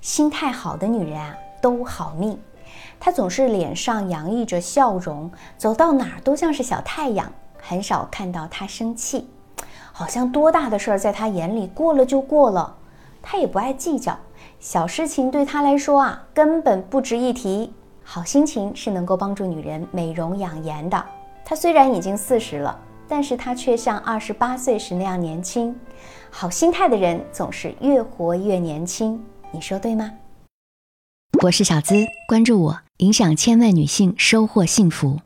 心态好的女人啊，都好命。她总是脸上洋溢着笑容，走到哪儿都像是小太阳，很少看到她生气，好像多大的事儿在她眼里过了就过了。她也不爱计较，小事情对她来说啊，根本不值一提。好心情是能够帮助女人美容养颜的。她虽然已经四十了，但是她却像二十八岁时那样年轻。好心态的人总是越活越年轻。你说对吗？我是小资，关注我，影响千万女性，收获幸福。